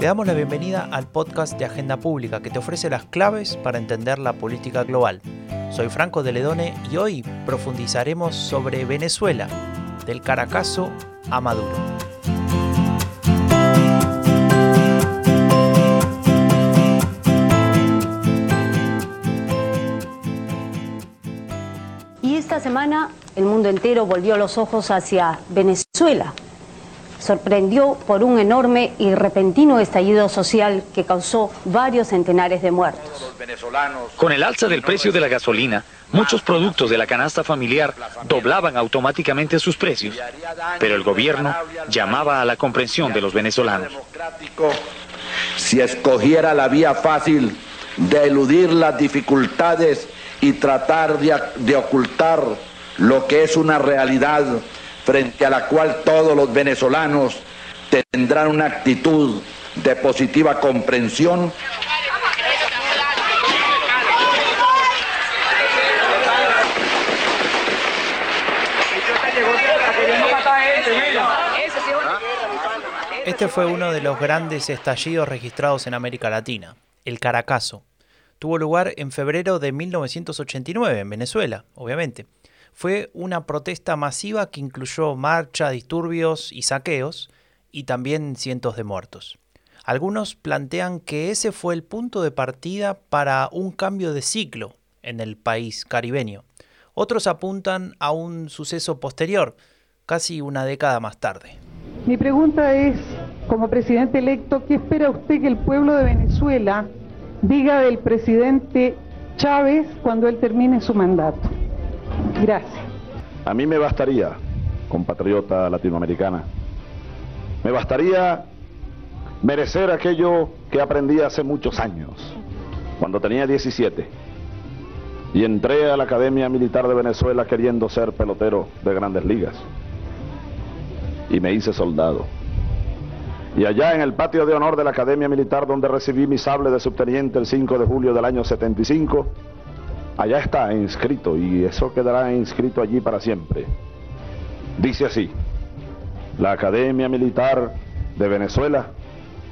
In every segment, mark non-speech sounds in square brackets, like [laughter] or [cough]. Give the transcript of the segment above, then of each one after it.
Te damos la bienvenida al podcast de Agenda Pública que te ofrece las claves para entender la política global. Soy Franco de Ledone y hoy profundizaremos sobre Venezuela, del Caracazo a Maduro. Y esta semana el mundo entero volvió los ojos hacia Venezuela. Sorprendió por un enorme y repentino estallido social que causó varios centenares de muertos. Con el alza del precio de la gasolina, muchos productos de la canasta familiar doblaban automáticamente sus precios, pero el gobierno llamaba a la comprensión de los venezolanos. Si escogiera la vía fácil de eludir las dificultades y tratar de, de ocultar lo que es una realidad frente a la cual todos los venezolanos tendrán una actitud de positiva comprensión. Este fue uno de los grandes estallidos registrados en América Latina, el Caracazo. Tuvo lugar en febrero de 1989 en Venezuela, obviamente. Fue una protesta masiva que incluyó marcha, disturbios y saqueos, y también cientos de muertos. Algunos plantean que ese fue el punto de partida para un cambio de ciclo en el país caribeño. Otros apuntan a un suceso posterior, casi una década más tarde. Mi pregunta es, como presidente electo, ¿qué espera usted que el pueblo de Venezuela diga del presidente Chávez cuando él termine su mandato? Gracias. A mí me bastaría, compatriota latinoamericana, me bastaría merecer aquello que aprendí hace muchos años, cuando tenía 17, y entré a la Academia Militar de Venezuela queriendo ser pelotero de grandes ligas, y me hice soldado. Y allá en el patio de honor de la Academia Militar, donde recibí mi sable de subteniente el 5 de julio del año 75, allá está inscrito y eso quedará inscrito allí para siempre. Dice así, la Academia Militar de Venezuela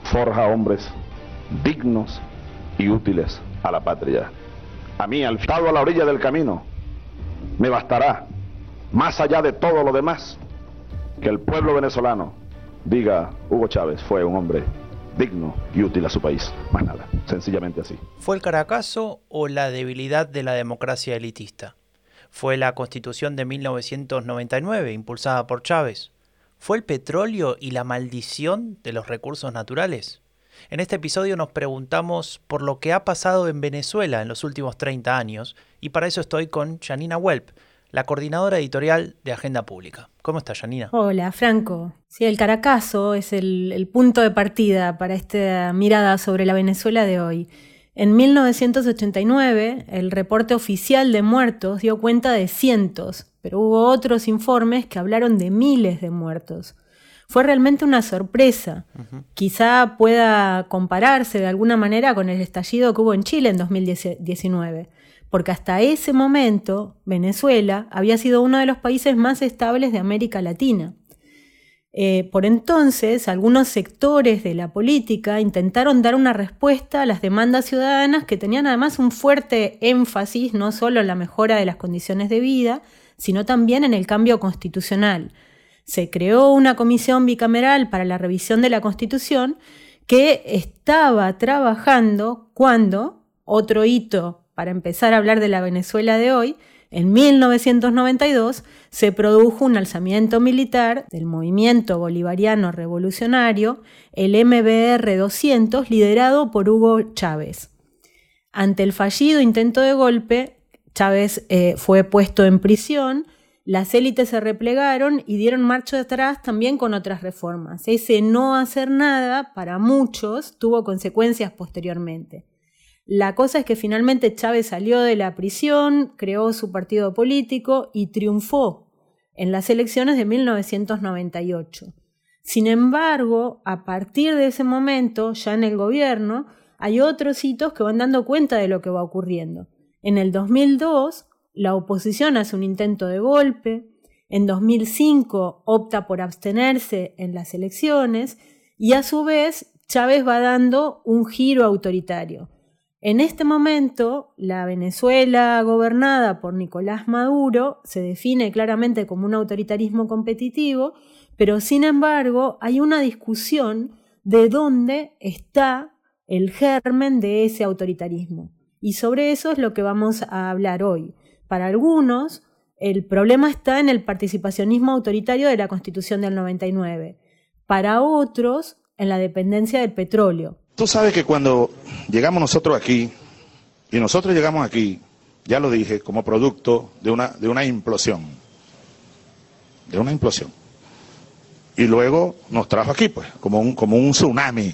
forja hombres dignos y útiles a la patria. A mí, al a la orilla del camino, me bastará, más allá de todo lo demás, que el pueblo venezolano diga, Hugo Chávez fue un hombre digno y útil a su país. Más nada, sencillamente así. ¿Fue el Caracazo o la debilidad de la democracia elitista? ¿Fue la constitución de 1999 impulsada por Chávez? ¿Fue el petróleo y la maldición de los recursos naturales? En este episodio nos preguntamos por lo que ha pasado en Venezuela en los últimos 30 años y para eso estoy con Janina Welp, la coordinadora editorial de Agenda Pública. ¿Cómo estás, Janina? Hola, Franco. Sí, el Caracazo es el, el, punto de partida para esta mirada sobre la Venezuela de hoy. En 1989, el reporte oficial de muertos dio cuenta de cientos, pero hubo otros informes que hablaron de miles de muertos. Fue realmente una sorpresa. Uh -huh. Quizá pueda compararse de alguna manera con el estallido que hubo en Chile en 2019 porque hasta ese momento Venezuela había sido uno de los países más estables de América Latina. Eh, por entonces, algunos sectores de la política intentaron dar una respuesta a las demandas ciudadanas que tenían además un fuerte énfasis no solo en la mejora de las condiciones de vida, sino también en el cambio constitucional. Se creó una comisión bicameral para la revisión de la Constitución que estaba trabajando cuando otro hito para empezar a hablar de la Venezuela de hoy, en 1992 se produjo un alzamiento militar del movimiento bolivariano revolucionario, el MBR 200, liderado por Hugo Chávez. Ante el fallido intento de golpe, Chávez eh, fue puesto en prisión, las élites se replegaron y dieron marcha atrás también con otras reformas. Ese no hacer nada, para muchos, tuvo consecuencias posteriormente. La cosa es que finalmente Chávez salió de la prisión, creó su partido político y triunfó en las elecciones de 1998. Sin embargo, a partir de ese momento, ya en el gobierno, hay otros hitos que van dando cuenta de lo que va ocurriendo. En el 2002, la oposición hace un intento de golpe, en 2005 opta por abstenerse en las elecciones y a su vez Chávez va dando un giro autoritario. En este momento, la Venezuela gobernada por Nicolás Maduro se define claramente como un autoritarismo competitivo, pero sin embargo hay una discusión de dónde está el germen de ese autoritarismo. Y sobre eso es lo que vamos a hablar hoy. Para algunos, el problema está en el participacionismo autoritario de la Constitución del 99. Para otros, en la dependencia del petróleo. Tú sabes que cuando llegamos nosotros aquí, y nosotros llegamos aquí, ya lo dije, como producto de una, de una implosión, de una implosión. Y luego nos trajo aquí, pues, como un, como un tsunami,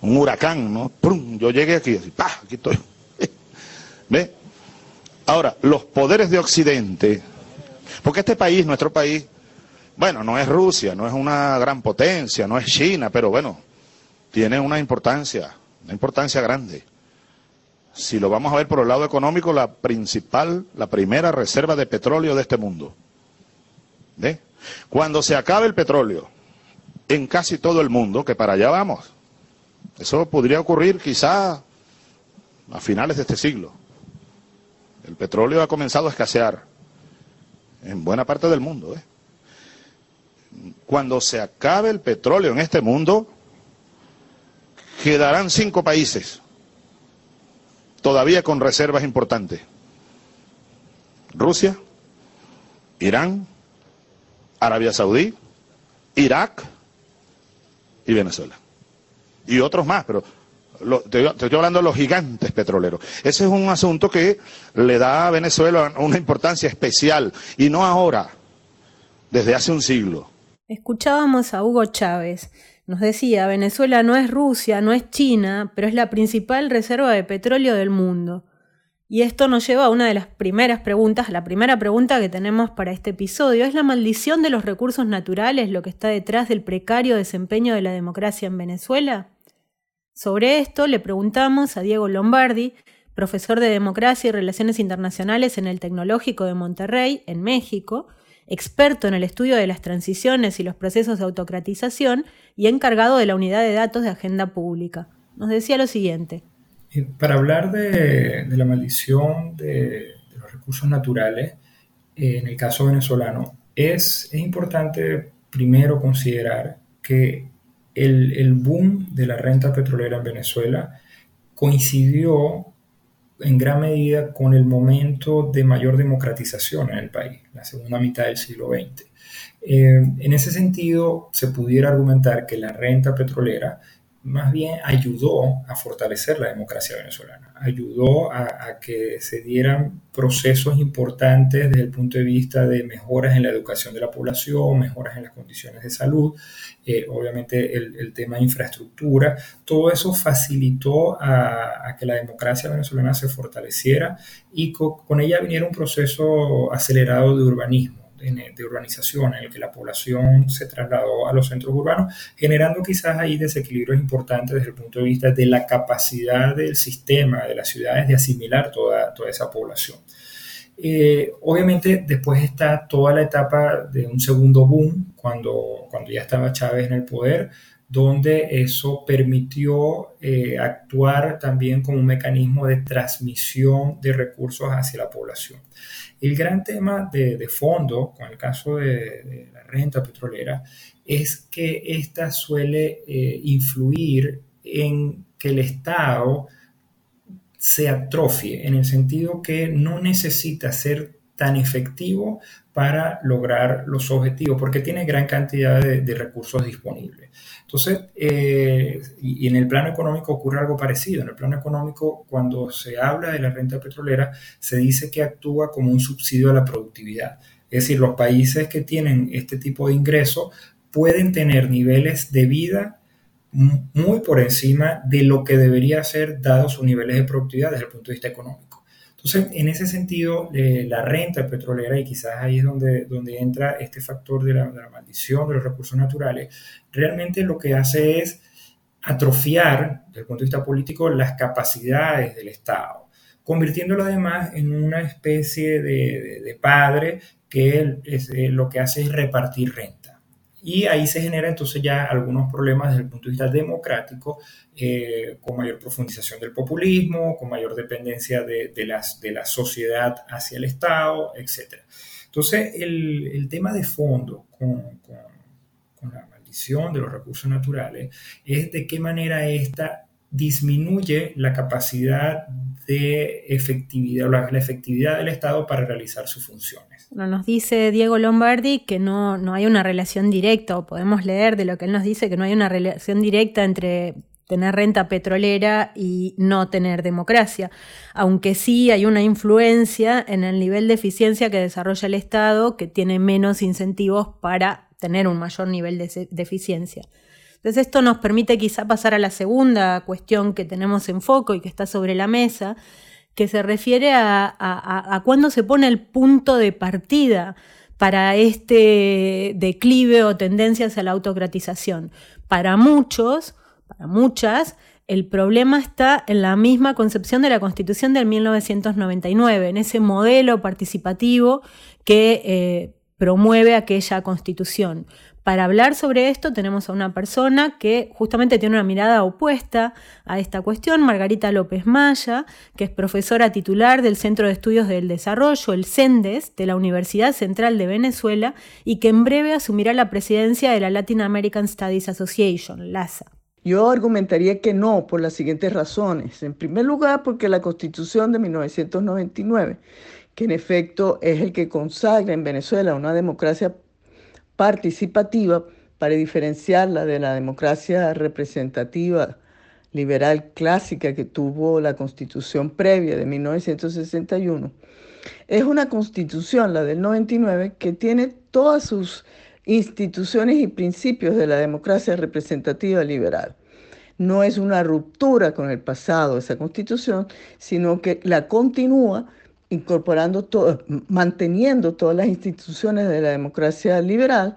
un huracán, ¿no? ¡Prum! Yo llegué aquí, así, ¡pah! Aquí estoy. [laughs] ¿Ve? Ahora, los poderes de Occidente, porque este país, nuestro país, bueno, no es Rusia, no es una gran potencia, no es China, pero bueno, tiene una importancia, una importancia grande. Si lo vamos a ver por el lado económico, la principal, la primera reserva de petróleo de este mundo. Cuando se acabe el petróleo en casi todo el mundo, que para allá vamos, eso podría ocurrir quizá a finales de este siglo. El petróleo ha comenzado a escasear en buena parte del mundo. ¿eh? Cuando se acabe el petróleo en este mundo, quedarán cinco países todavía con reservas importantes. Rusia, Irán, Arabia Saudí, Irak y Venezuela. Y otros más, pero te, estoy hablando de los gigantes petroleros. Ese es un asunto que le da a Venezuela una importancia especial, y no ahora, desde hace un siglo. Escuchábamos a Hugo Chávez, nos decía, Venezuela no es Rusia, no es China, pero es la principal reserva de petróleo del mundo. Y esto nos lleva a una de las primeras preguntas, la primera pregunta que tenemos para este episodio. ¿Es la maldición de los recursos naturales lo que está detrás del precario desempeño de la democracia en Venezuela? Sobre esto le preguntamos a Diego Lombardi, profesor de Democracia y Relaciones Internacionales en el Tecnológico de Monterrey, en México, experto en el estudio de las transiciones y los procesos de autocratización y encargado de la unidad de datos de agenda pública. Nos decía lo siguiente. Para hablar de, la maldición de, los recursos naturales, eh, en el caso venezolano, es, importante primero considerar que el, boom de la renta petrolera en Venezuela coincidió en gran medida con el momento de mayor democratización en el país, la segunda mitad del siglo XX. Eh, en ese sentido, se pudiera argumentar que la renta petrolera más bien ayudó a fortalecer la democracia venezolana, ayudó a, que se dieran procesos importantes desde el punto de vista de mejoras en la educación de la población, mejoras en las condiciones de salud, eh, obviamente el, tema de infraestructura, todo eso facilitó a, que la democracia venezolana se fortaleciera y con ella viniera un proceso acelerado de urbanismo de urbanización en el que la población se trasladó a los centros urbanos, generando quizás ahí desequilibrios importantes desde el punto de vista de la capacidad del sistema de las ciudades de asimilar toda, toda esa población. Eh, obviamente después está toda la etapa de un segundo boom, cuando, cuando ya estaba Chávez en el poder, donde eso permitió eh, actuar también como un mecanismo de transmisión de recursos hacia la población. El gran tema de, fondo con el caso de, la renta petrolera es que esta suele eh, influir en que el Estado se atrofie, en el sentido que no necesita ser tan efectivo para lograr los objetivos, porque tiene gran cantidad de recursos disponibles. Entonces, eh, y, en el plano económico ocurre algo parecido. En el plano económico, cuando se habla de la renta petrolera, se dice que actúa como un subsidio a la productividad. Es decir, los países que tienen este tipo de ingresos pueden tener niveles de vida muy por encima de lo que debería ser dados sus niveles de productividad desde el punto de vista económico. Entonces, en ese sentido, eh, la renta petrolera, y quizás ahí es donde, donde entra este factor de la, maldición de los recursos naturales, realmente lo que hace es atrofiar, desde el punto de vista político, las capacidades del Estado, convirtiéndolo además en una especie de, padre que es, eh, lo que hace es repartir renta. Y ahí se genera entonces ya algunos problemas desde el punto de vista democrático, eh, con mayor profundización del populismo, con mayor dependencia de, las, de la sociedad hacia el Estado, etc. Entonces, el, tema de fondo con, con la maldición de los recursos naturales es de qué manera esta disminuye la capacidad de efectividad o la, efectividad del Estado para realizar sus funciones. Nos dice Diego Lombardi que no, no hay una relación directa, o podemos leer de lo que él nos dice que no hay una relación directa entre tener renta petrolera y no tener democracia, aunque sí hay una influencia en el nivel de eficiencia que desarrolla el Estado, que tiene menos incentivos para tener un mayor nivel de eficiencia. Entonces esto nos permite quizá pasar a la segunda cuestión que tenemos en foco y que está sobre la mesa, que se refiere a, a, cuándo se pone el punto de partida para este declive o tendencia hacia la autocratización. Para muchos, para muchas, el problema está en la misma concepción de la Constitución del 1999, en ese modelo participativo que eh, promueve aquella Constitución. Para hablar sobre esto tenemos a una persona que justamente tiene una mirada opuesta a esta cuestión, Margarita López Maya, que es profesora titular del Centro de Estudios del Desarrollo, el CENDES, de la Universidad Central de Venezuela, y que en breve asumirá la presidencia de la Latin American Studies Association, LASA. Yo argumentaría que no, por las siguientes razones. En primer lugar, porque la Constitución de 1999, que en efecto es el que consagra en Venezuela una democracia participativa para diferenciarla de la democracia representativa liberal clásica que tuvo la constitución previa de 1961, es una constitución, la del 99, que tiene todas sus instituciones y principios de la democracia representativa liberal. No es una ruptura con el pasado esa constitución, sino que la continúa incorporando todo, manteniendo todas las instituciones de la democracia liberal,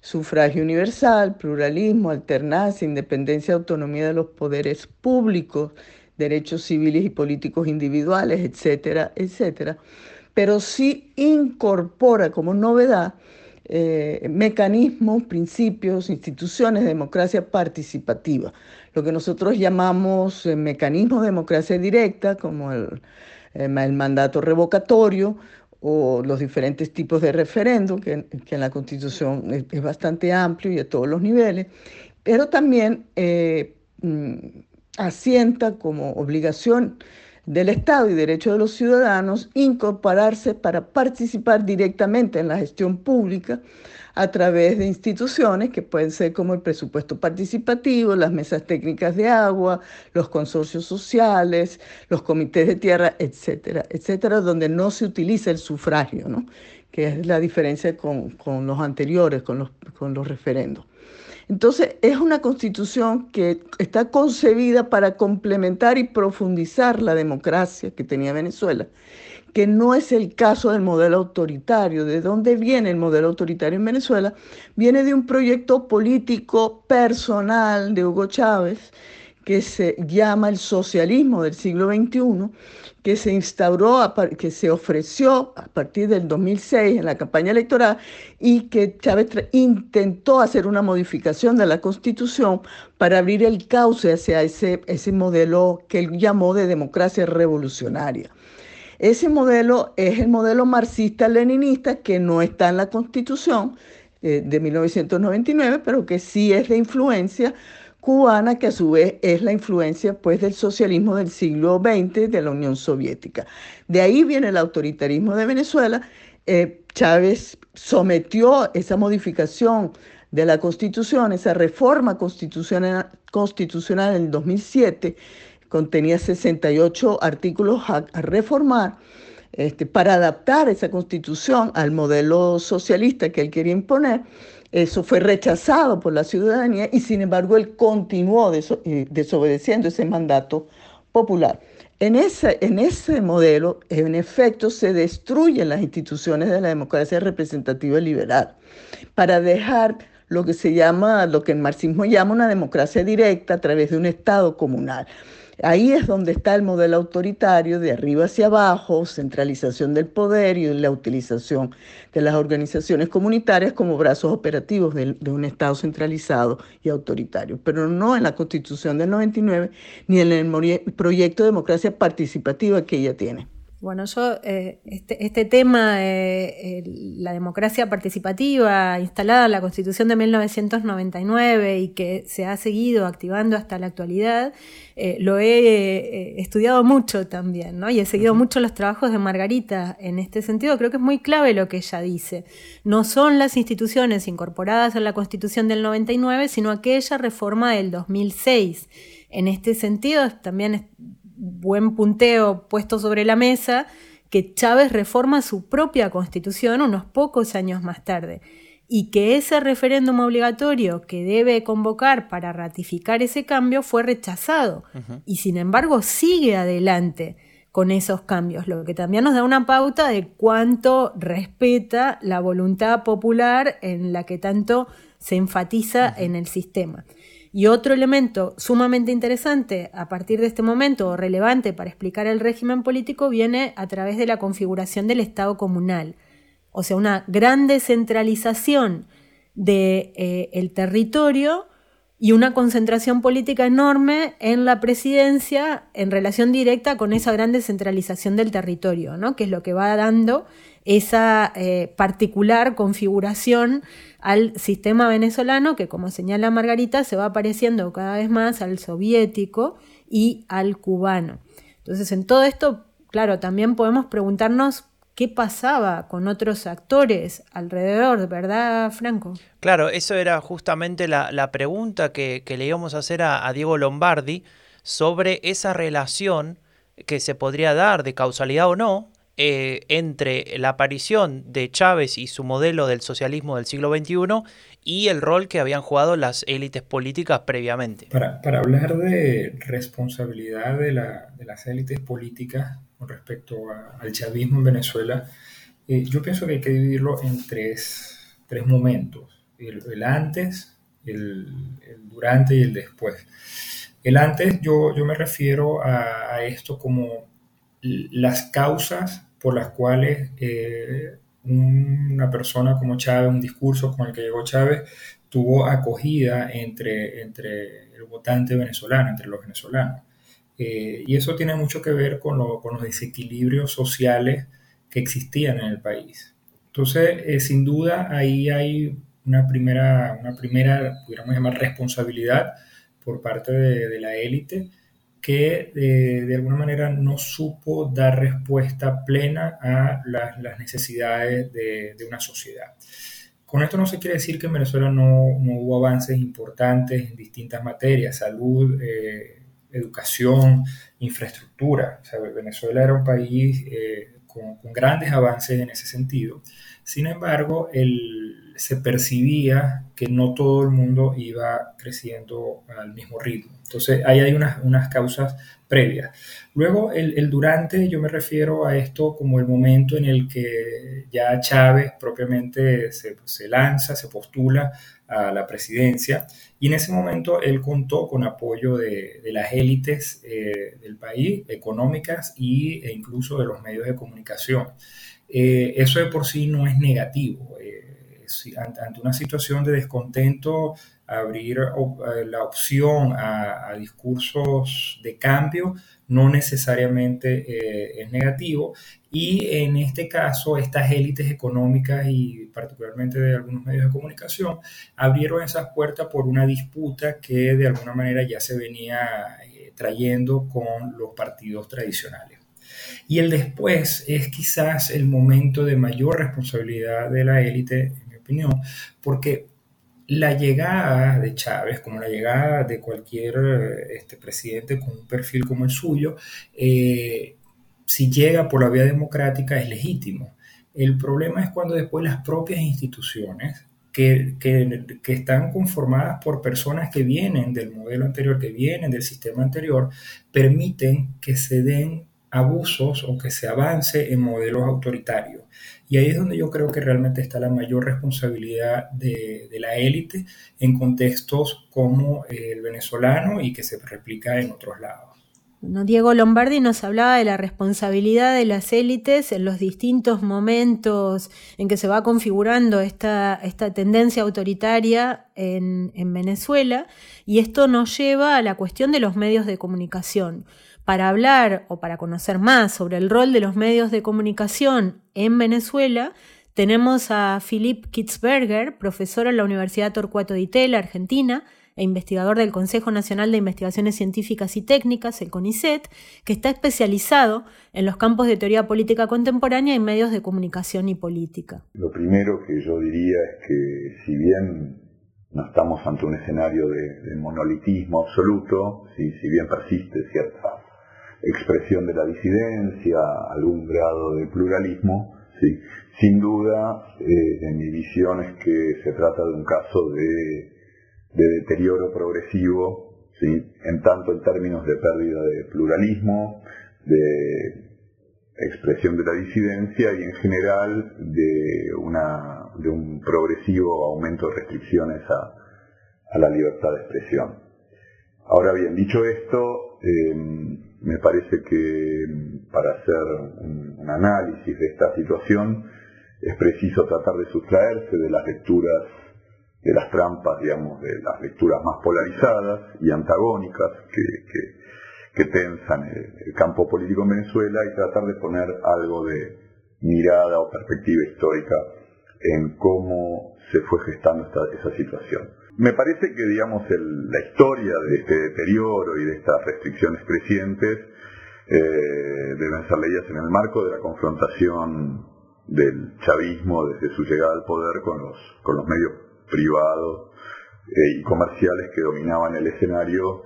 sufragio universal, pluralismo, alternancia, independencia, autonomía de los poderes públicos, derechos civiles y políticos individuales, etcétera, etcétera, pero sí incorpora como novedad eh, mecanismos, principios, instituciones de democracia participativa, lo que nosotros llamamos eh, mecanismos de democracia directa, como el el mandato revocatorio o los diferentes tipos de referéndum, que, en la Constitución es, bastante amplio y a todos los niveles, pero también eh, mm, asienta como obligación del Estado y derecho de los ciudadanos incorporarse para participar directamente en la gestión pública a través de instituciones que pueden ser como el presupuesto participativo, las mesas técnicas de agua, los consorcios sociales, los comités de tierra, etcétera, etcétera, donde no se utiliza el sufragio, ¿no? que es la diferencia con, con los anteriores, con los, con los referendos. Entonces, es una constitución que está concebida para complementar y profundizar la democracia que tenía Venezuela que no es el caso del modelo autoritario. ¿De dónde viene el modelo autoritario en Venezuela? Viene de un proyecto político personal de Hugo Chávez que se llama el socialismo del siglo XXI, que se instauró, que se ofreció a partir del 2006 en la campaña electoral y que Chávez intentó hacer una modificación de la constitución para abrir el cauce hacia ese, ese modelo que él llamó de democracia revolucionaria. Ese modelo es el modelo marxista-leninista que no está en la Constitución eh, de 1999, pero que sí es la influencia cubana, que a su vez es la influencia pues, del socialismo del siglo XX de la Unión Soviética. De ahí viene el autoritarismo de Venezuela. Eh, Chávez sometió esa modificación de la Constitución, esa reforma constitucional, constitucional en el 2007, contenía 68 artículos a, reformar este, para adaptar esa constitución al modelo socialista que él quería imponer. Eso fue rechazado por la ciudadanía y sin embargo él continuó eh, desobedeciendo ese mandato popular. En ese, modelo, en efecto, se destruyen las instituciones de la democracia representativa liberal para dejar lo que se llama, lo que el marxismo llama una democracia directa a través de un Estado comunal. Ahí es donde está el modelo autoritario, de arriba hacia abajo, centralización del poder y la utilización de las organizaciones comunitarias como brazos operativos de, un Estado centralizado y autoritario, pero no en la Constitución del 99 ni en el proyecto de democracia participativa que ella tiene. Bueno, yo, eh, este, este, tema, eh, la democracia participativa instalada en la Constitución de 1999 y que se ha seguido activando hasta la actualidad, eh, lo he estudiado mucho también, ¿no? Y he seguido mucho los trabajos de Margarita en este sentido. Creo que es muy clave lo que ella dice. No son las instituciones incorporadas en la Constitución del 99, sino aquella reforma del 2006. En este sentido, también buen punteo puesto sobre la mesa que Chávez reforma su propia constitución unos pocos años más tarde y que ese referéndum obligatorio que debe convocar para ratificar ese cambio fue rechazado y sin embargo sigue adelante con esos cambios, lo que también nos da una pauta de cuánto respeta la voluntad popular en la que tanto se enfatiza en el sistema. Y otro elemento sumamente interesante a partir de este momento o relevante para explicar el régimen político viene a través de la configuración del Estado comunal. O sea, una gran descentralización del de, eh, territorio y una concentración política enorme en la presidencia en relación directa con esa gran descentralización del territorio, ¿no? que es lo que va dando esa eh, particular configuración al sistema venezolano que, como señala Margarita, se va pareciendo cada vez más al soviético y al cubano. Entonces, en todo esto, claro, también podemos preguntarnos qué pasaba con otros actores alrededor, ¿verdad, Franco? Claro, eso era justamente la, pregunta que, le íbamos a hacer a Diego Lombardi sobre esa relación que se podría dar de causalidad o no eh, entre la aparición de Chávez y su modelo del socialismo del siglo XXI y el rol que habían jugado las élites políticas previamente. Para, hablar de responsabilidad de, las élites políticas con respecto al chavismo en Venezuela, eh, yo pienso que hay que dividirlo en tres, momentos, el, antes, el, durante y el después. El antes yo, me refiero a, a esto como las causas por las cuales eh, una persona como Chávez, un discurso con el que llegó Chávez, tuvo acogida entre, entre el votante venezolano, entre los venezolanos. Eh, y eso tiene mucho que ver con, los desequilibrios sociales que existían en el país. Entonces, eh, sin duda, ahí hay una primera, una primera, pudiéramos llamar, responsabilidad por parte de la élite que eh, de alguna manera no supo dar respuesta plena a las necesidades de, una sociedad. Con esto no se quiere decir que en Venezuela no, hubo avances importantes en distintas materias, salud, eh, educación, infraestructura. Venezuela era un país eh, con, grandes avances en ese sentido. Sin embargo, el, se percibía que no todo el mundo iba creciendo al mismo ritmo. Entonces, ahí hay unas, causas previas. Luego, el, durante, yo me refiero a esto como el momento en el que ya Chávez propiamente se, lanza, se postula a la presidencia, y en ese momento él contó con apoyo de, de las élites eh, del país, económicas y, e incluso de los medios de comunicación. Eh, eso de por sí no es negativo. Eh, ante una situación de descontento, abrir eh, la opción a, discursos de cambio no necesariamente es negativo y en este caso estas élites económicas y particularmente de algunos medios de comunicación abrieron esas puertas por una disputa que de alguna manera ya se venía trayendo con los partidos tradicionales. Y el después es quizás el momento de mayor responsabilidad de la élite, en mi opinión, porque la llegada de Chávez, como la llegada de cualquier este, presidente con un perfil como el suyo, eh, si llega por la vía democrática es legítimo. El problema es cuando después las propias instituciones, que, que, están conformadas por personas que vienen del modelo anterior, que vienen del sistema anterior, permiten que se den abusos o que se avance en modelos autoritarios. Y ahí es donde yo creo que realmente está la mayor responsabilidad de, la élite en contextos como el venezolano y que se replica en otros lados. Diego Lombardi nos hablaba de la responsabilidad de las élites en los distintos momentos en que se va configurando esta, tendencia autoritaria en, en Venezuela y esto nos lleva a la cuestión de los medios de comunicación. Para hablar o para conocer más sobre el rol de los medios de comunicación en Venezuela, tenemos a Philip Kitzberger, profesor en la Universidad Torcuato Di Tella, Argentina, e investigador del Consejo Nacional de Investigaciones Científicas y Técnicas, el CONICET, que está especializado en los campos de teoría política contemporánea y medios de comunicación y política. Lo primero que yo diría es que si bien no estamos ante un escenario de, monolitismo absoluto, si, si bien persiste cierta expresión de la disidencia, algún grado de pluralismo, sin duda, eh, mi visión es que se trata de un caso de de deterioro progresivo, en tanto en términos de pérdida de pluralismo, de expresión de la disidencia y en general de un progresivo aumento de restricciones a, la libertad de expresión. Ahora bien, dicho esto, em, me parece que para hacer un, análisis de esta situación es preciso tratar de sustraerse de las lecturas de las trampas, digamos, de las lecturas más polarizadas y antagónicas que, tensan el, campo político en Venezuela y tratar de poner algo de mirada o perspectiva histórica en cómo se fue gestando esa situación. Me parece que, digamos, la historia de este deterioro y de estas restricciones crecientes eh, deben ser leídas en el marco de la confrontación del chavismo desde su llegada al poder con los, con los medios privados eh, y comerciales que dominaban el escenario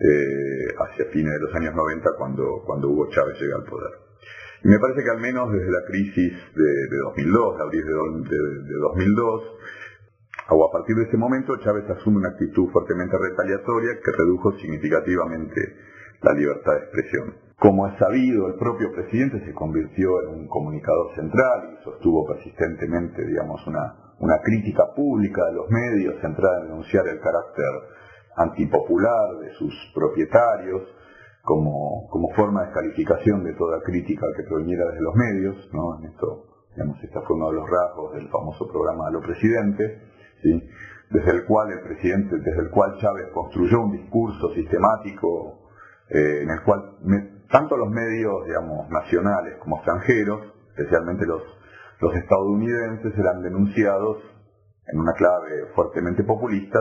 eh, hacia fines de los años 90 cuando, cuando Hugo Chávez llega al poder. Y me parece que al menos desde la crisis de, 2002, de abril de, 2002, o a partir de ese momento Chávez asume una actitud fuertemente retaliatoria que redujo significativamente la libertad de expresión. Como es sabido, el propio presidente se convirtió en un comunicador central y sostuvo persistentemente, digamos, una, una crítica pública de los medios centrada en denunciar el carácter antipopular de sus propietarios, como, como forma de calificación de toda crítica que proveniera desde los medios, ¿no? En esto, digamos, este fue uno de los rasgos del famoso programa de los presidentes, desde el cual el presidente, desde el cual Chávez construyó un discurso sistemático eh, en el cual tanto los medios, digamos, nacionales como extranjeros, especialmente los estadounidenses eran denunciados en una clave fuertemente populista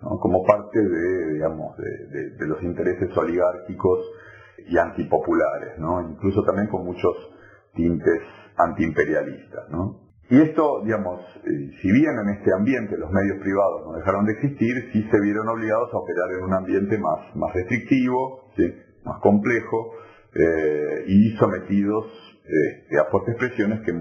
como parte de, digamos, de, los intereses oligárquicos y antipopulares, incluso también con muchos tintes antiimperialistas. Y esto, digamos, eh, si bien en este ambiente los medios privados no dejaron de existir, sí se vieron obligados a operar en un ambiente más, más restrictivo, más complejo, eh, y sometidos eh, a fuertes presiones que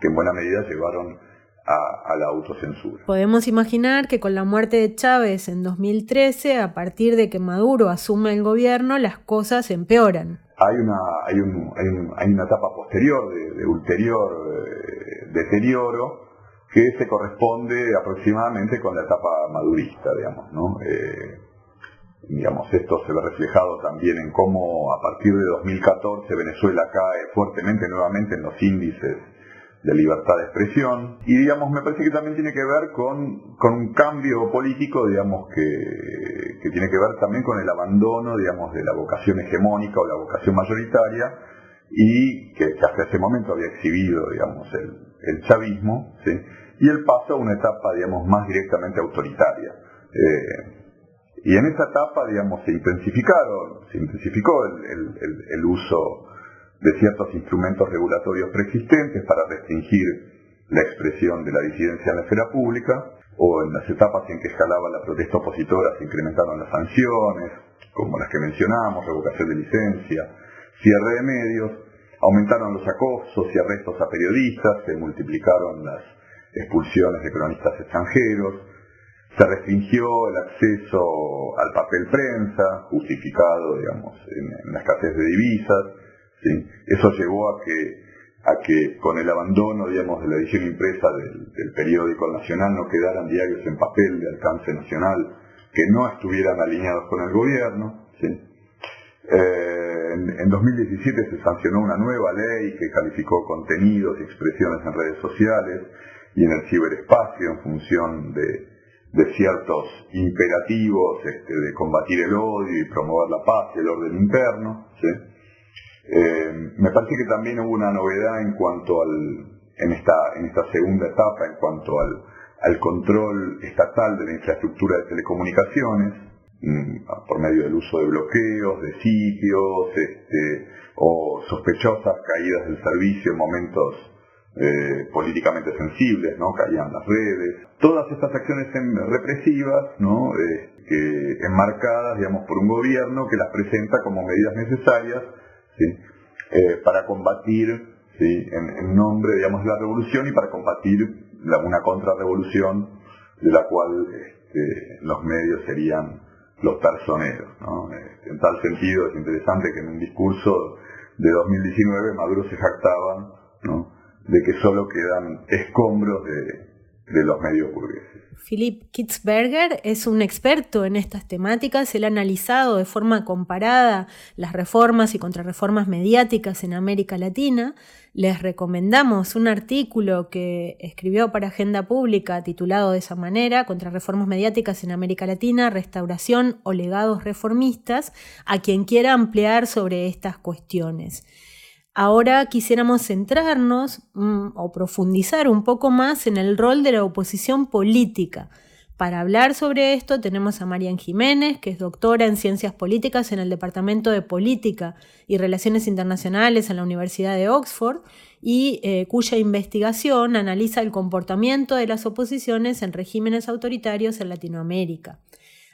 que en buena medida llevaron a, la autocensura. Podemos imaginar que con la muerte de Chávez en 2013, a partir de que Maduro asume el gobierno, las cosas empeoran. Hay una, hay un, hay, una etapa posterior, de, ulterior eh, deterioro, que se corresponde aproximadamente con la etapa madurista, digamos, ¿no? Eh, digamos, esto se ve reflejado también en cómo a partir de 2014 Venezuela cae fuertemente nuevamente en los índices de libertad de expresión y digamos me parece que también tiene que ver con, con un cambio político digamos que, que, tiene que ver también con el abandono digamos de la vocación hegemónica o la vocación mayoritaria y que, hasta ese momento había exhibido digamos el, el chavismo y el paso a una etapa digamos más directamente autoritaria. Eh, y en esa etapa digamos se intensificaron se intensificó el, el uso de ciertos instrumentos regulatorios preexistentes para restringir la expresión de la disidencia en la esfera pública, o en las etapas en que escalaba la protesta opositora se incrementaron las sanciones, como las que mencionamos, revocación de licencia, cierre de medios, aumentaron los acosos y arrestos a periodistas, se multiplicaron las expulsiones de cronistas extranjeros, se restringió el acceso al papel prensa, justificado, digamos, en la escasez de divisas, eso llevó a que, a que con el abandono, digamos, de la edición impresa del, periódico nacional no quedaran diarios en papel de alcance nacional que no estuvieran alineados con el gobierno. Eh, en, 2017 se sancionó una nueva ley que calificó contenidos y expresiones en redes sociales y en el ciberespacio en función de, ciertos imperativos este, de combatir el odio y promover la paz y el orden interno. Eh, me parece que también hubo una novedad en cuanto al, en esta, en esta segunda etapa, en cuanto al, control estatal de la infraestructura de telecomunicaciones, por medio del uso de bloqueos, de sitios, este, o sospechosas caídas del servicio en momentos eh, políticamente sensibles, ¿no? Caían las redes. Todas estas acciones represivas. Eh, enmarcadas, digamos, por un gobierno que las presenta como medidas necesarias, eh, para combatir en, nombre, digamos, de la revolución y para combatir una contrarrevolución de la cual este, los medios serían los personeros. Este, en tal sentido es interesante que en un discurso de 2019 Maduro se jactaba de que solo quedan escombros de, de los medios burgueses. Philip Kitzberger es un experto en estas temáticas. Él ha analizado de forma comparada las reformas y contrarreformas mediáticas en América Latina. Les recomendamos un artículo que escribió para Agenda Pública titulado de esa manera, Contrarreformas mediáticas en América Latina, Restauración o legados reformistas, a quien quiera ampliar sobre estas cuestiones. Ahora quisiéramos centrarnos mm, o profundizar un poco más en el rol de la oposición política. Para hablar sobre esto tenemos a Marian Jiménez, que es doctora en Ciencias Políticas en el Departamento de Política y Relaciones Internacionales en la Universidad de Oxford y eh, cuya investigación analiza el comportamiento de las oposiciones en regímenes autoritarios en Latinoamérica.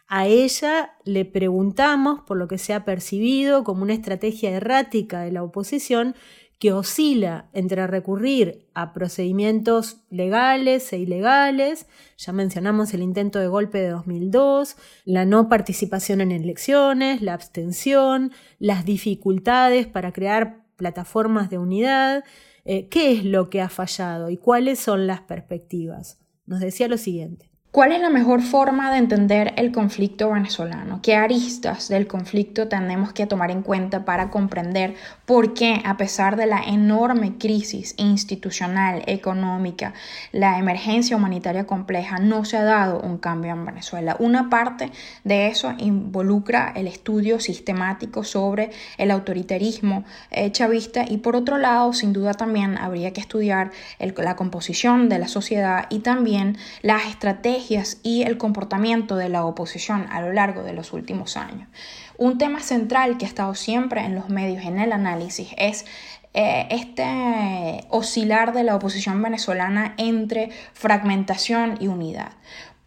A ella le preguntamos por lo que se ha percibido como una estrategia errática de la oposición que oscila entre recurrir a procedimientos legales e ilegales, ya mencionamos el intento de golpe de 2002, la no participación en elecciones, la abstención, las dificultades para crear plataformas de unidad, eh, qué es lo que ha fallado y cuáles son las perspectivas. Nos decía lo siguiente. ¿Cuál es la mejor forma de entender el conflicto venezolano? ¿Qué aristas del conflicto tenemos que tomar en cuenta para comprender por qué, a pesar de la enorme crisis institucional, económica, la emergencia humanitaria compleja, no se ha dado un cambio en Venezuela? Una parte de eso involucra el estudio sistemático sobre el autoritarismo eh, chavista y por otro lado, sin duda también habría que estudiar la composición de la sociedad y también las estrategias y el comportamiento de la oposición a lo largo de los últimos años. Un tema central que ha estado siempre en los medios en el análisis es eh, este oscilar de la oposición venezolana entre fragmentación y unidad.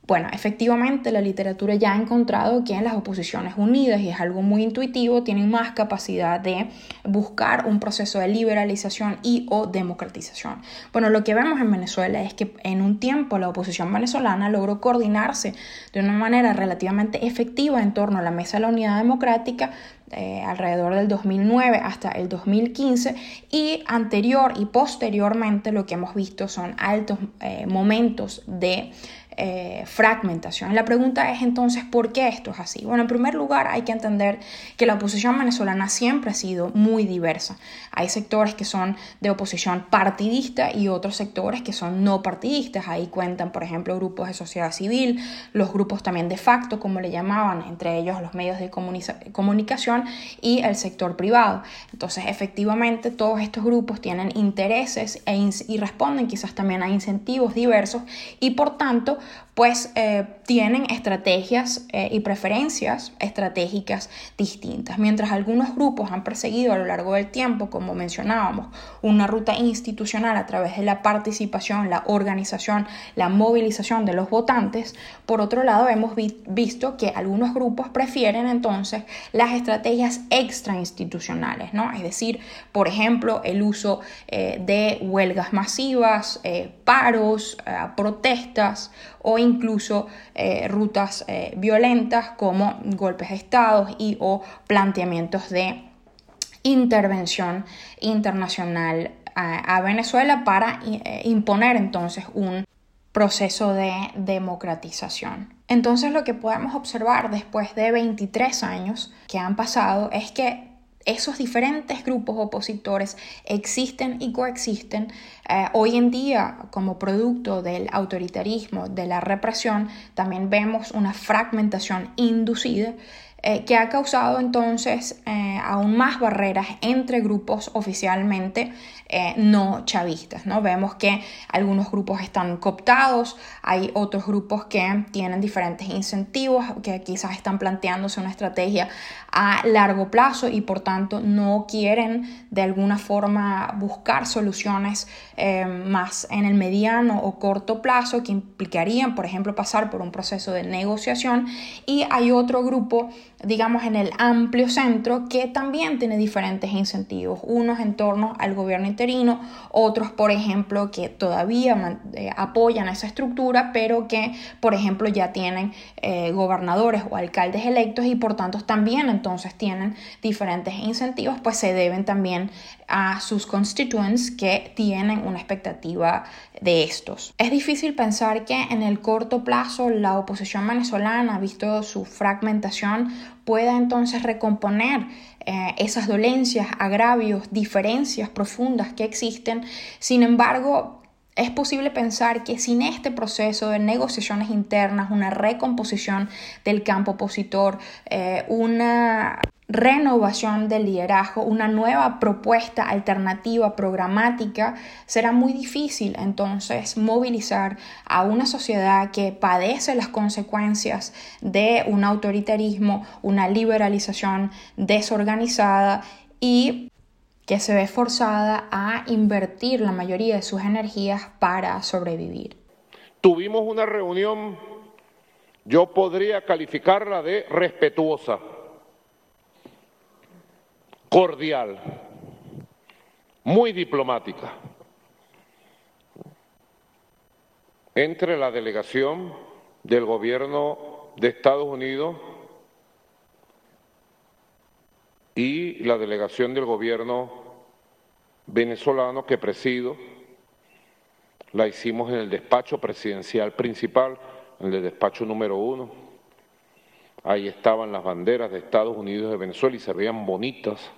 Bueno, efectivamente la literatura ya ha encontrado que en las oposiciones unidas, y es algo muy intuitivo, tienen más capacidad de buscar un proceso de liberalización y o democratización. Bueno, lo que vemos en Venezuela es que en un tiempo la oposición venezolana logró coordinarse de una manera relativamente efectiva en torno a la Mesa de la Unidad Democrática, eh, alrededor del 2009 hasta el 2015 y anterior y posteriormente lo que hemos visto son altos eh, momentos de eh, fragmentación. La pregunta es entonces, ¿por qué esto es así? Bueno, en primer lugar hay que entender que la oposición venezolana siempre ha sido muy diversa. Hay sectores que son de oposición partidista y otros sectores que son no partidistas. Ahí cuentan, por ejemplo, grupos de sociedad civil, los grupos también de facto, como le llamaban, entre ellos los medios de comunicación y el sector privado. Entonces, efectivamente, todos estos grupos tienen intereses e y responden quizás también a incentivos diversos y por tanto pues eh, tienen estrategias eh, y preferencias estratégicas distintas. Mientras algunos grupos han perseguido a lo largo del tiempo, como mencionábamos, una ruta institucional a través de la participación, la organización, la movilización de los votantes, por otro lado hemos visto que algunos grupos prefieren entonces las estrategias extrainstitucionales, ¿no? Es decir, por ejemplo, el uso eh, de huelgas masivas, paros, protestas, o incluso eh, rutas eh, violentas como golpes de Estado y o planteamientos de intervención internacional a, Venezuela para eh, imponer entonces un proceso de democratización. Entonces lo que podemos observar después de 23 años que han pasado es que esos diferentes grupos opositores existen y coexisten eh, hoy en día como producto del autoritarismo, de la represión, también vemos una fragmentación inducida eh, que ha causado entonces eh, aún más barreras entre grupos oficialmente eh, no chavistas. ¿no? Vemos que algunos grupos están cooptados, hay otros grupos que tienen diferentes incentivos, que quizás están planteándose una estrategia a largo plazo y por tanto no quieren de alguna forma buscar soluciones más en el mediano o corto plazo que implicarían, por ejemplo, pasar por un proceso de negociación y hay otro grupo, digamos, en el amplio centro que también tiene diferentes incentivos, unos en torno al gobierno otros, por ejemplo, que todavía eh, apoyan esa estructura, pero que, por ejemplo, ya tienen eh, gobernadores o alcaldes electos y por tanto también entonces tienen diferentes incentivos, pues se deben también a sus constituents que tienen una expectativa de estos. Es difícil pensar que en el corto plazo la oposición venezolana, visto su fragmentación, pueda entonces recomponer eh, esas dolencias, agravios, diferencias profundas que existen. Sin embargo, es posible pensar que sin este proceso de negociaciones internas, una recomposición del campo opositor, eh, una renovación del liderazgo, una nueva propuesta alternativa programática, será muy difícil entonces movilizar a una sociedad que padece las consecuencias de un autoritarismo, una liberalización desorganizada y que se ve forzada a invertir la mayoría de sus energías para sobrevivir. Tuvimos una reunión, yo podría calificarla de respetuosa cordial, muy diplomática, entre la delegación del gobierno de Estados Unidos y la delegación del gobierno venezolano que presido. La hicimos en el despacho presidencial principal, en el despacho número uno. Ahí estaban las banderas de Estados Unidos y de Venezuela y se veían bonitas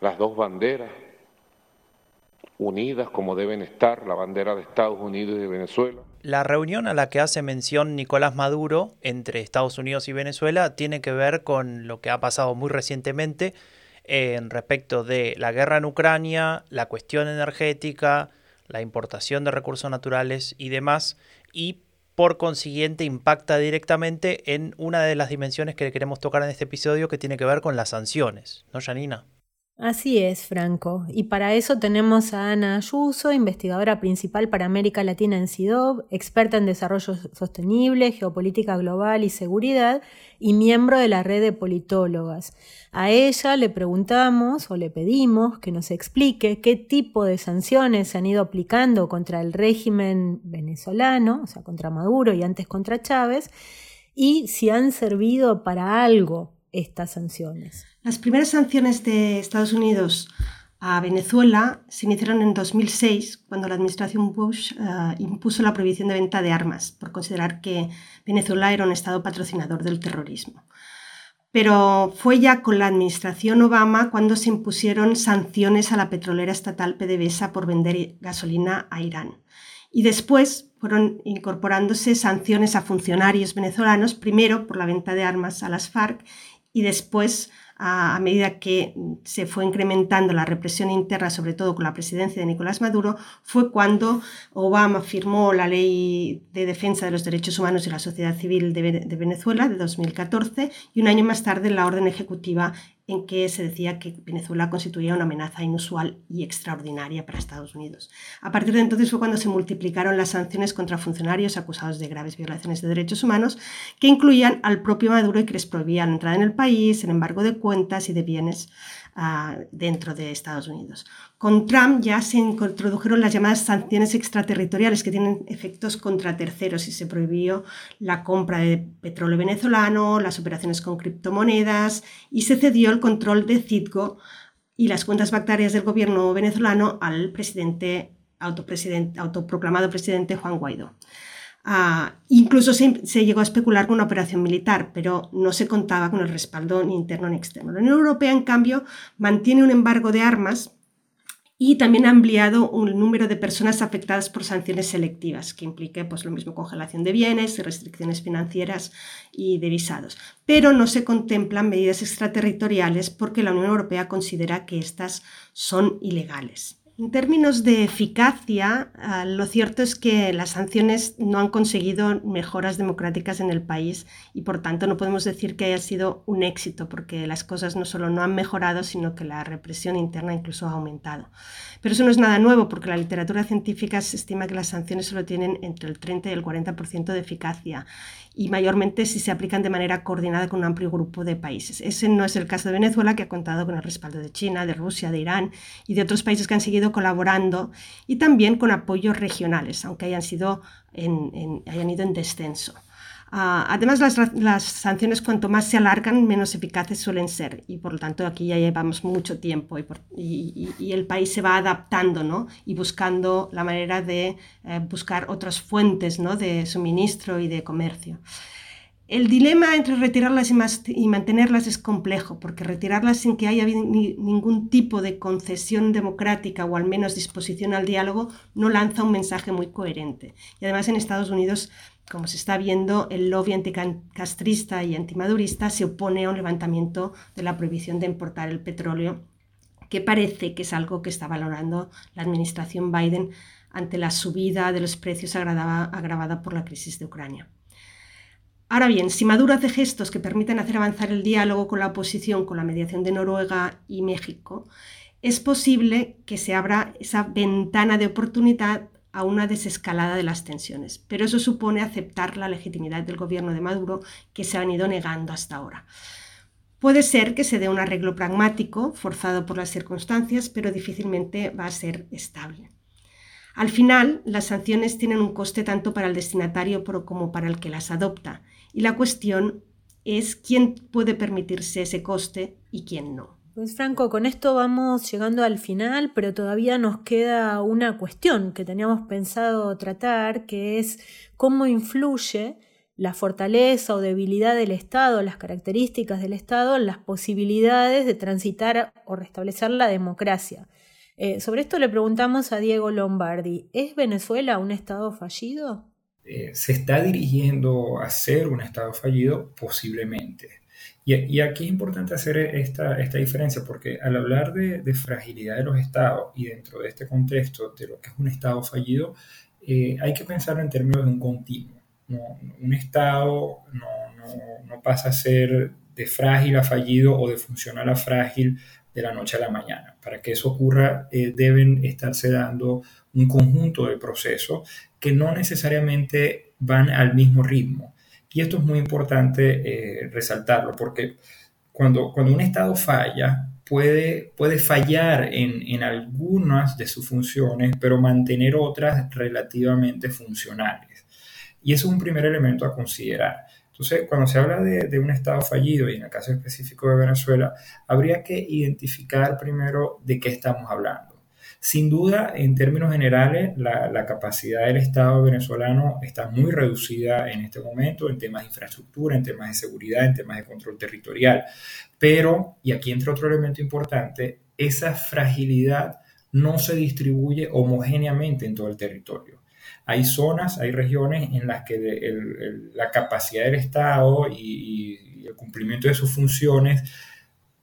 las dos banderas unidas como deben estar, la bandera de Estados Unidos y de Venezuela. La reunión a la que hace mención Nicolás Maduro entre Estados Unidos y Venezuela tiene que ver con lo que ha pasado muy recientemente en respecto de la guerra en Ucrania, la cuestión energética, la importación de recursos naturales y demás, y por consiguiente impacta directamente en una de las dimensiones que queremos tocar en este episodio que tiene que ver con las sanciones, ¿no, Janina? Así es, Franco. Y para eso tenemos a Ana Ayuso, investigadora principal para América Latina en CIDOB, experta en desarrollo sostenible, geopolítica global y seguridad, y miembro de la red de politólogas. A ella le preguntamos o le pedimos que nos explique qué tipo de sanciones se han ido aplicando contra el régimen venezolano, o sea, contra Maduro y antes contra Chávez, y si han servido para algo estas sanciones. Las primeras sanciones de Estados Unidos a Venezuela se iniciaron en 2006, cuando la administración Bush eh, impuso la prohibición de venta de armas por considerar que Venezuela era un estado patrocinador del terrorismo. Pero fue ya con la administración Obama cuando se impusieron sanciones a la petrolera estatal PDVSA por vender gasolina a Irán. Y después fueron incorporándose sanciones a funcionarios venezolanos, primero por la venta de armas a las FARC y después a, medida que se fue incrementando la represión interna, sobre todo con la presidencia de Nicolás Maduro, fue cuando Obama firmó la Ley de Defensa de los Derechos Humanos y la Sociedad Civil de, Venezuela de 2014 y un año más tarde la orden ejecutiva en que se decía que Venezuela constituía una amenaza inusual y extraordinaria para Estados Unidos. A partir de entonces fue cuando se multiplicaron las sanciones contra funcionarios acusados de graves violaciones de derechos humanos, que incluían al propio Maduro y que les prohibían entrar en el país, el embargo de cuentas y de bienes dentro de Estados Unidos. Con Trump ya se introdujeron las llamadas sanciones extraterritoriales que tienen efectos contra terceros y se prohibió la compra de petróleo venezolano, las operaciones con criptomonedas y se cedió el control de Citgo y las cuentas bancarias del gobierno venezolano al presidente, autoproclamado presidente Juan Guaidó. Ah, incluso se, llegó a especular con una operación militar, pero no se contaba con el respaldo ni interno ni externo. La Unión Europea, en cambio, mantiene un embargo de armas y también ha ampliado un número de personas afectadas por sanciones selectivas, que implique pues, lo mismo congelación de bienes y restricciones financieras y de visados. Pero no se contemplan medidas extraterritoriales porque la Unión Europea considera que estas son ilegales. En términos de eficacia, ah, lo cierto es que las sanciones no han conseguido mejoras democráticas en el país y por tanto no podemos decir que haya sido un éxito porque las cosas no solo no han mejorado, sino que la represión interna incluso ha aumentado. Pero eso no es nada nuevo porque la literatura científica se estima que las sanciones solo tienen entre el 30 y el 40% de eficacia y mayormente si se aplican de manera coordinada con un amplio grupo de países. Ese no es el caso de Venezuela, que ha contado con el respaldo de China, de Rusia, de Irán y de otros países que han seguido colaborando y también con apoyos regionales, aunque hayan, sido hayan ido en descenso. Ah, además, las, sanciones cuanto más se alargan, menos eficaces suelen ser y por lo tanto aquí ya llevamos mucho tiempo y, el país se va adaptando ¿no? y buscando la manera de eh, buscar otras fuentes ¿no? de suministro y de comercio. El dilema entre retirarlas y, mantenerlas es complejo, porque retirarlas sin que haya ningún tipo de concesión democrática o al menos disposición al diálogo no lanza un mensaje muy coherente. Y además en Estados Unidos como se está viendo, el lobby anticastrista y antimadurista se opone a un levantamiento de la prohibición de importar el petróleo, que parece que es algo que está valorando la administración Biden ante la subida de los precios agravada, por la crisis de Ucrania. Ahora bien, si Maduro hace gestos que permiten hacer avanzar el diálogo con la oposición con la mediación de Noruega y México, es posible que se abra esa ventana de oportunidad a una desescalada de las tensiones, pero eso supone aceptar la legitimidad del gobierno de Maduro que se han ido negando hasta ahora. Puede ser que se dé un arreglo pragmático, forzado por las circunstancias, pero difícilmente va a ser estable. Al final, las sanciones tienen un coste tanto para el destinatario como para el que las adopta, y la cuestión es quién puede permitirse ese coste y quién no. Pues Franco, con esto vamos llegando al final, pero todavía nos queda una cuestión que teníamos pensado tratar, que es cómo influye la fortaleza o debilidad del Estado, las características del Estado las posibilidades de transitar o restablecer la democracia. Eh, sobre esto le preguntamos a Diego Lombardi, ¿es Venezuela un Estado fallido? Eh, se está dirigiendo a ser un Estado fallido posiblemente. Y, aquí es importante hacer esta, diferencia porque al hablar de, fragilidad de los estados y dentro de este contexto de lo que es un estado fallido, eh, hay que pensarlo en términos de un continuo. un estado no, no, pasa a ser de frágil a fallido o de funcional a frágil de la noche a la mañana. Para que eso ocurra eh, deben estarse dando un conjunto de procesos que no necesariamente van al mismo ritmo. Y esto es muy importante eh, resaltarlo porque cuando, cuando un Estado falla, puede, puede fallar en, en, algunas de sus funciones, pero mantener otras relativamente funcionales. Y eso es un primer elemento a considerar. Entonces, cuando se habla de, un Estado fallido, y en el caso específico de Venezuela, habría que identificar primero de qué estamos hablando. Sin duda, en términos generales, la, capacidad del Estado venezolano está muy reducida en este momento en temas de infraestructura, en temas de seguridad, en temas de control territorial. Pero, y aquí entra otro elemento importante, esa fragilidad no se distribuye homogéneamente en todo el territorio. Hay zonas, hay regiones en las que la capacidad del Estado y el cumplimiento de sus funciones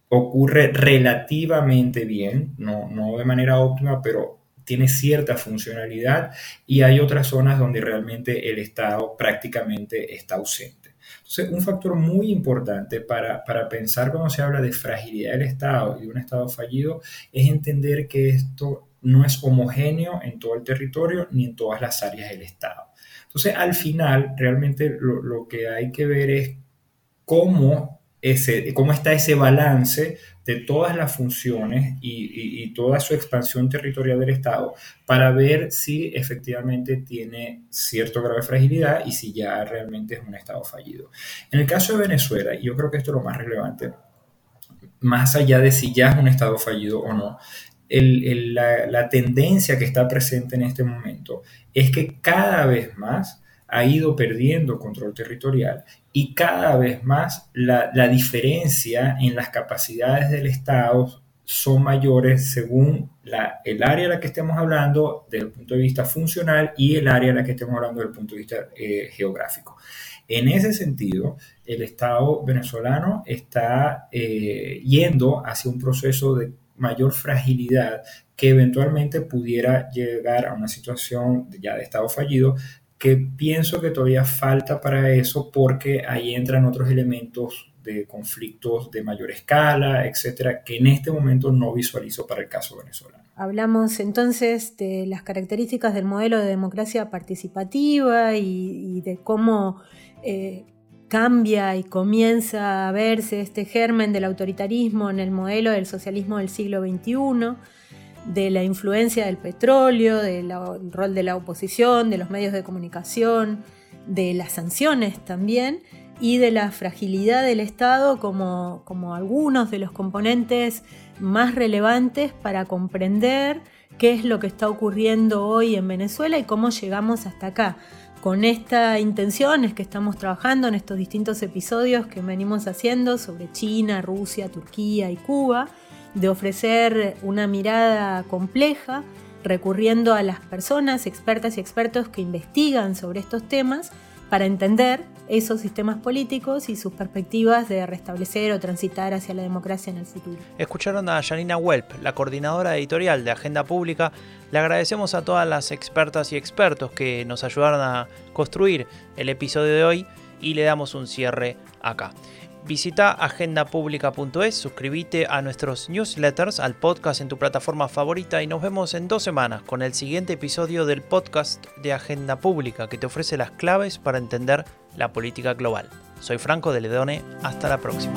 ocurre relativamente bien, no, no de manera óptima, pero tiene cierta funcionalidad y hay otras zonas donde realmente el Estado prácticamente está ausente. Entonces, un factor muy importante para, para, pensar cuando se habla de fragilidad del Estado y de un Estado fallido es entender que esto no es homogéneo en todo el territorio ni en todas las áreas del Estado. Entonces, al final, realmente lo, lo que hay que ver es cómo cómo está ese balance de todas las funciones y, toda su expansión territorial del Estado para ver si efectivamente tiene cierto grado de fragilidad y si ya realmente es un Estado fallido. En el caso de Venezuela, y yo creo que esto es lo más relevante, más allá de si ya es un Estado fallido o no, la tendencia que está presente en este momento es que cada vez más ha ido perdiendo control territorial y cada vez más la, la diferencia en las capacidades del Estado son mayores según la, el área a la que estemos hablando desde el punto de vista funcional y el área a la que estemos hablando desde el punto de vista eh, geográfico. En ese sentido, el Estado venezolano está eh, yendo hacia un proceso de mayor fragilidad que eventualmente pudiera llegar a una situación ya de Estado fallido, que pienso que todavía falta para eso porque ahí entran otros elementos de conflictos de mayor escala, etcétera, que en este momento no visualizo para el caso venezolano. Hablamos entonces de las características del modelo de democracia participativa y, de cómo eh, cambia y comienza a verse este germen del autoritarismo en el modelo del socialismo del siglo XXI, de la influencia del petróleo, del rol de la oposición, de los medios de comunicación, de las sanciones también y de la fragilidad del Estado como, como algunos de los componentes más relevantes para comprender qué es lo que está ocurriendo hoy en Venezuela y cómo llegamos hasta acá. Con esta intención es que estamos trabajando en estos distintos episodios que venimos haciendo sobre China, Rusia, Turquía y Cuba, de ofrecer una mirada compleja, recurriendo a las personas, expertas y expertos que investigan sobre estos temas para entender esos sistemas políticos y sus perspectivas de restablecer o transitar hacia la democracia en el futuro. Escucharon a Janina Welp, la coordinadora editorial de Agenda Pública. Le agradecemos a todas las expertas y expertos que nos ayudaron a construir el episodio de hoy y le damos un cierre acá. Visita agendapublica.es, suscríbete a nuestros newsletters, al podcast en tu plataforma favorita y nos vemos en dos semanas con el siguiente episodio del podcast de Agenda Pública que te ofrece las claves para entender la política global. Soy Franco de Ledone, hasta la próxima.